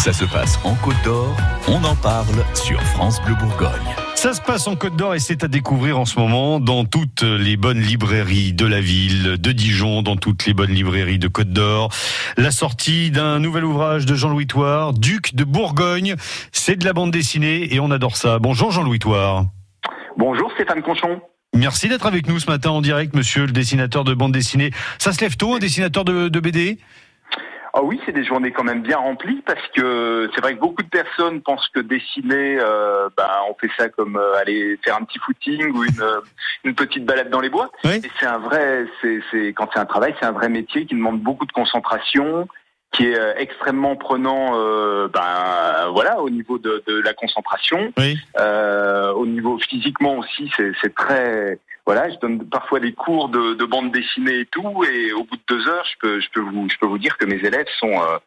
Ça se passe en Côte d'Or, on en parle sur France Bleu Bourgogne. Ça se passe en Côte d'Or et c'est à découvrir en ce moment dans toutes les bonnes librairies de la ville, de Dijon, dans toutes les bonnes librairies de Côte d'Or. La sortie d'un nouvel ouvrage de Jean-Louis Toire, Duc de Bourgogne. C'est de la bande dessinée et on adore ça. Bonjour Jean-Louis Toire. Bonjour Stéphane Conchon. Merci d'être avec nous ce matin en direct, monsieur le dessinateur de bande dessinée. Ça se lève tôt, un dessinateur de, de BD ah oui, c'est des journées quand même bien remplies parce que c'est vrai que beaucoup de personnes pensent que dessiner, euh, ben, on fait ça comme euh, aller faire un petit footing ou une, euh, une petite balade dans les bois. Oui. Et c'est un vrai, c'est, c'est quand c'est un travail, c'est un vrai métier qui demande beaucoup de concentration, qui est euh, extrêmement prenant, euh, ben voilà, au niveau de, de la concentration, Oui. Euh, au niveau physiquement aussi, c'est, c'est très voilà, je donne parfois des cours de, de bande dessinée et tout, et au bout de deux heures, je peux, je peux vous, je peux vous dire que mes élèves sont, euh,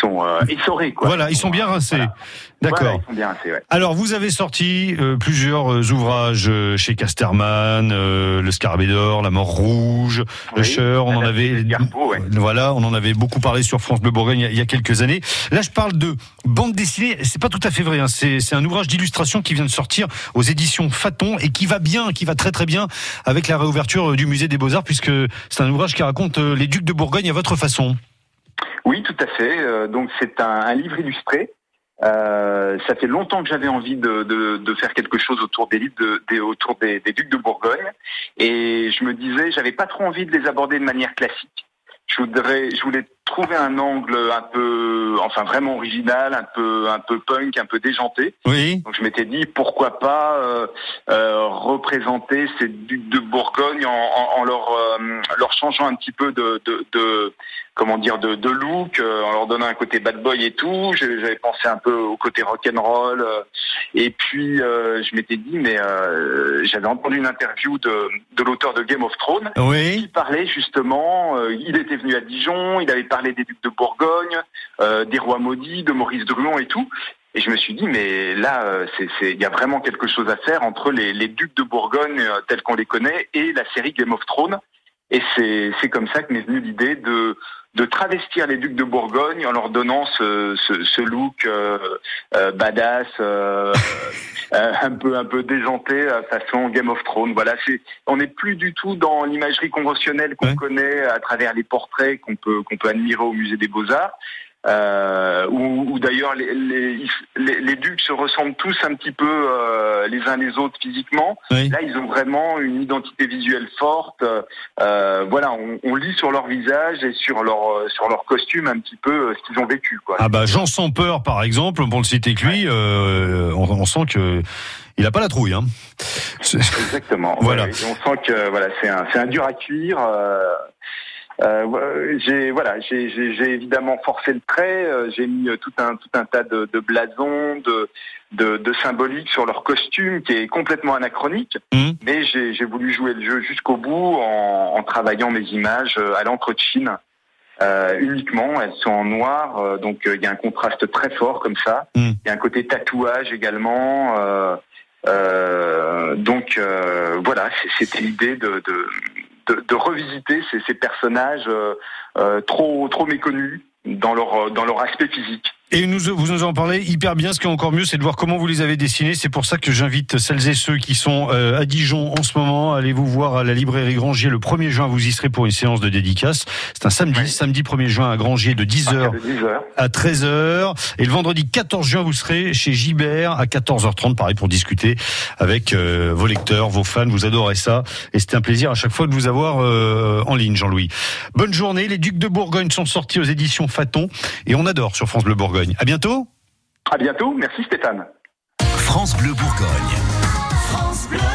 sont euh, essorés, quoi. Voilà, ils sont bien rincés. Voilà. D'accord. Voilà, ils sont bien rincés, ouais. Alors, vous avez sorti euh, plusieurs euh, ouvrages chez Casterman, Le Scarabée d'Or, La Mort Rouge, Le Cheur, on en avait... ouais. Voilà, on en avait beaucoup parlé sur France Bleu Bourgogne il y a- il y a quelques années. Là, je parle de bande dessinée. C'est pas tout à fait vrai. hein. C'est un ouvrage d'illustration qui vient de sortir aux éditions Faton et qui va bien, qui va très très bien avec la réouverture euh, du musée des Beaux Arts, puisque c'est un ouvrage qui raconte euh, les ducs de Bourgogne à votre façon. Oui, tout à fait. Euh, donc c'est un, livre illustré. Ça fait longtemps que j'avais envie de, faire quelque chose autour des livres, autour des ducs de Bourgogne, et je me disais, j'avais pas trop envie de les aborder de manière classique. Je voudrais, je voulais trouver un angle un peu, enfin vraiment original, un peu, un peu punk, un peu déjanté. Oui. Donc je m'étais dit pourquoi pas euh, euh, représenter ces ducs de Bourgogne en, en, en leur, euh, leur changeant un petit peu de, de, de comment dire de, de look, euh, en leur donnant un côté bad boy et tout. J'avais pensé un peu au côté rock and roll. Et puis euh, je m'étais dit mais euh, j'avais entendu une interview de, de l'auteur de Game of Thrones Oui. qui parlait justement, euh, il était venu à Dijon, il avait parlé des ducs de Bourgogne, euh, des rois maudits, de Maurice Druon et tout. Et je me suis dit, mais là, il y a vraiment quelque chose à faire entre les, les ducs de Bourgogne euh, tels qu'on les connaît et la série Game of Thrones. Et c'est, c'est comme ça que m'est venue l'idée de, de travestir les ducs de Bourgogne en leur donnant ce, ce, ce look euh, euh, badass, euh, un peu un peu déjanté façon Game of Thrones. Voilà, c'est on n'est plus du tout dans l'imagerie conventionnelle qu'on Ouais. connaît à travers les portraits qu'on peut qu'on peut admirer au musée des Beaux Arts. Euh, où, où d'ailleurs les, les, les, les ducs se ressemblent tous un petit peu euh, les uns les autres physiquement. Oui. Là, ils ont vraiment une identité visuelle forte. Euh, voilà, on, on lit sur leur visage et sur leur euh, sur leur costume un petit peu euh, ce qu'ils ont vécu. Quoi. Ah bah Jean sans peur par exemple, pour le citer que lui, euh, on, on sent que il a pas la trouille. Hein. Exactement. Voilà. Ouais, et on sent que voilà, c'est un, c'est un dur à cuire. Euh, euh, j'ai voilà, j'ai, évidemment forcé le trait. euh, j'ai mis euh, tout un tout un tas de, de blasons, de, de de symboliques sur leur costume qui est complètement anachronique. Mhm. Mais j'ai, voulu jouer le jeu jusqu'au bout en, en travaillant mes images euh, à l'encre de Chine. Euh, uniquement, elles sont en noir, euh, donc il y a un contraste très fort comme ça. Il Mhm. y a un côté tatouage également. euh, euh, donc euh, voilà, c'était l'idée de, de, de, revisiter ces, ces personnages euh, euh, trop trop méconnus dans leur dans leur aspect physique. Et nous, vous nous en parlez hyper bien. Ce qui est encore mieux, c'est de voir comment vous les avez dessinés. C'est pour ça que j'invite celles et ceux qui sont euh, à Dijon en ce moment. Allez vous voir à la librairie Grangier le 1er juin. Vous y serez pour une séance de dédicace. C'est un samedi, Oui. samedi 1er juin à Grangier de 10h De 10 heures. à 13h. Et le vendredi 14 juin, vous serez chez Gibert à 14h30, pareil, pour discuter avec euh, vos lecteurs, vos fans. Vous adorez ça. Et c'était un plaisir à chaque fois de vous avoir euh, en ligne, Jean-Louis. Bonne journée. Les Ducs de Bourgogne sont sortis aux éditions Faton. Et on adore sur France Bleu Bourgogne. À bientôt. À bientôt. Merci Stéphane. France Bleu Bourgogne. France Bleu.